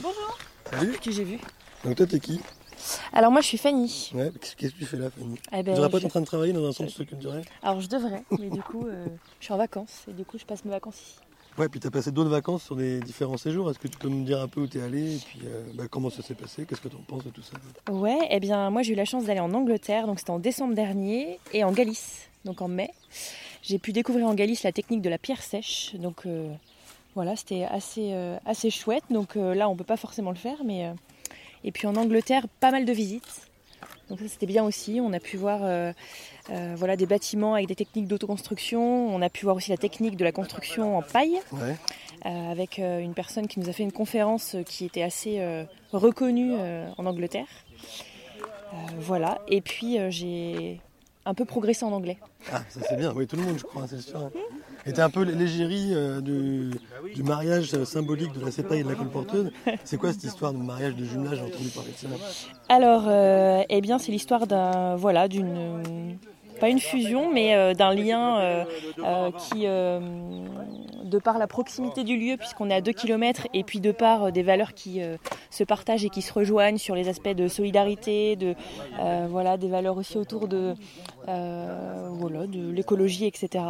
Bonjour. Salut. Que j'ai vu. Donc toi, t'es qui Alors moi, je suis Fanny. Ouais, qu'est-ce que tu fais là, Fanny Eh ben, Tu devrais pas être en train de travailler dans un centre culturel Alors je devrais, mais du coup, euh, je suis en vacances et du coup, je passe mes vacances ici. Ouais, puis t'as passé d'autres vacances sur des différents séjours. Est-ce que tu peux me dire un peu où t'es allé et puis euh, bah, comment ça s'est passé? Qu'est-ce que t'en penses de tout ça? Ouais, eh bien, moi, j'ai eu la chance d'aller en Angleterre, donc c'était en décembre dernier, et en Galice, donc en mai. J'ai pu découvrir en Galice la technique de la pierre sèche, donc euh, voilà, c'était assez, euh, assez chouette. Donc euh, là, on peut pas forcément le faire, mais euh, et puis en Angleterre, pas mal de visites. Donc ça, c'était bien aussi. On a pu voir euh, euh, voilà, des bâtiments avec des techniques d'autoconstruction. On a pu voir aussi la technique de la construction en paille. Ouais. euh, avec une personne qui nous a fait une conférence qui était assez reconnue en Angleterre. Voilà, et puis j'ai un peu progressé en anglais. Ah, ça c'est bien. Oui, tout le monde, je crois, c'est sûr. Et t'es un peu l'égérie euh, du, du mariage euh, symbolique de la sépaille et de la colporteuse. C'est quoi cette histoire de mariage de jumelage J'ai entendu parler de ça. Alors, euh, eh bien, c'est l'histoire d'un, voilà, d'une, pas une fusion, mais euh, d'un lien euh, euh, qui, de par la proximité du lieu, puisqu'on est à 2 km, et puis de par des valeurs qui se partagent et qui se rejoignent sur les aspects de solidarité, de, voilà, des valeurs aussi autour de, voilà, de l'écologie, etc.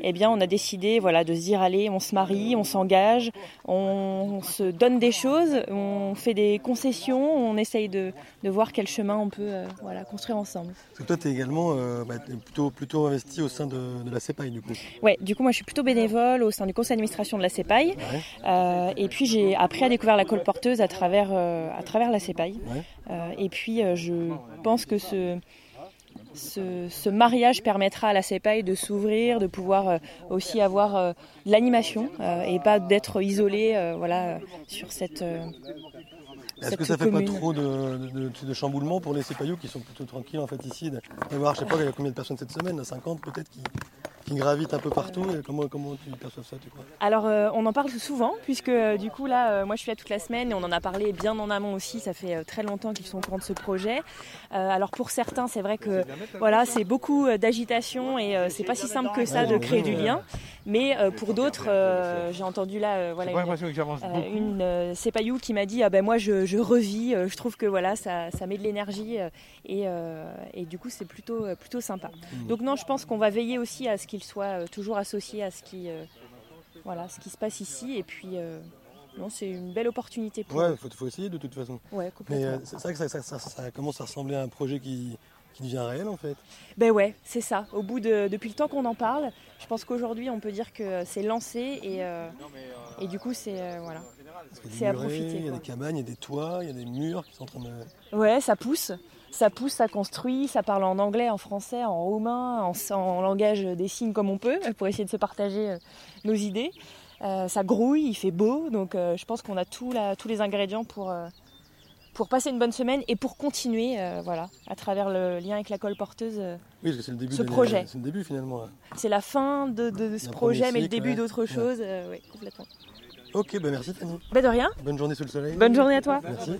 Eh bien, on a décidé, voilà, de se dire, allez, on se marie, on s'engage, on, se donne des choses, on fait des concessions, on essaye de, voir quel chemin on peut, voilà, construire ensemble. Parce que toi, t'es également euh, bah, plutôt, plutôt investi au sein de, de la sépaille, du coup. Ouais, du coup, moi, je suis plutôt bénévole au sein du conseil d'administration de la CEPAI. Ouais. Euh, et puis, j'ai appris à découvrir la colporteuse à travers, euh, à travers la CEPAI. Ouais. Euh, et puis, je pense que ce, ce, ce mariage permettra à la CEPAI de s'ouvrir, de pouvoir aussi avoir de l'animation et pas d'être isolé voilà, sur cette. Est-ce que ça fait pas trop de, de, de chamboulement pour les sépaillots qui sont plutôt tranquilles en fait ici de- D'avoir, je sais pas, il y a combien de personnes cette semaine 50 peut-être qui, qui gravitent un peu partout. Et comment, comment tu perçois ça, tu crois? Alors, euh, on en parle souvent, puisque euh, du coup, là, euh, moi, je suis là toute la semaine et on en a parlé bien en amont aussi. Ça fait euh, très longtemps qu'ils sont au courant de ce projet. Euh, alors, pour certains, c'est vrai que voilà, c'est beaucoup euh, d'agitation et euh, c'est pas si simple que ça de créer du lien. Mais euh, pour d'autres, euh, j'ai entendu là, euh, voilà, une, euh, une euh, Sepayou qui m'a dit ah ben moi je, je revis, euh, je trouve que voilà ça, ça met de l'énergie euh, et, euh, et du coup c'est plutôt plutôt sympa. Mhm. Donc non je pense qu'on va veiller aussi à ce qu'il soit euh, toujours associé à ce qui euh, voilà ce qui se passe ici et puis euh, non c'est une belle opportunité pour Ouais, il faut, faut essayer de toute façon. ouais Mais complètement. euh, c'est vrai que ça, ça- ça- ça commence à ressembler à un projet qui, qui devient réel en fait. Ben ouais c'est ça. Au bout de depuis le temps qu'on en parle, je pense qu'aujourd'hui on peut dire que c'est lancé et euh, et du coup c'est euh, voilà C'est à profiter, Il y a des cabanes, il y a des toits, il y a des murs qui sont en train de. Ouais, ça pousse. Ça pousse, ça construit, ça parle en anglais, en français, en roumain, en, en langage des signes comme on peut, pour essayer de se partager euh, nos idées. Euh, ça grouille, il fait beau, donc euh, je pense qu'on a tout la- tous les ingrédients pour, euh, pour passer une bonne semaine et pour continuer voilà, à travers le lien avec la colporteuse. euh, Oui, parce que c'est le début. Ce projet. C'est le début finalement. C'est la fin de, de- de ce projet, mais le début ouais. d'autre chose. ouais, complètement. Ok, bah merci Fanny. Bah de rien, Bonne journée sous le soleil. bonne journée à toi. Merci.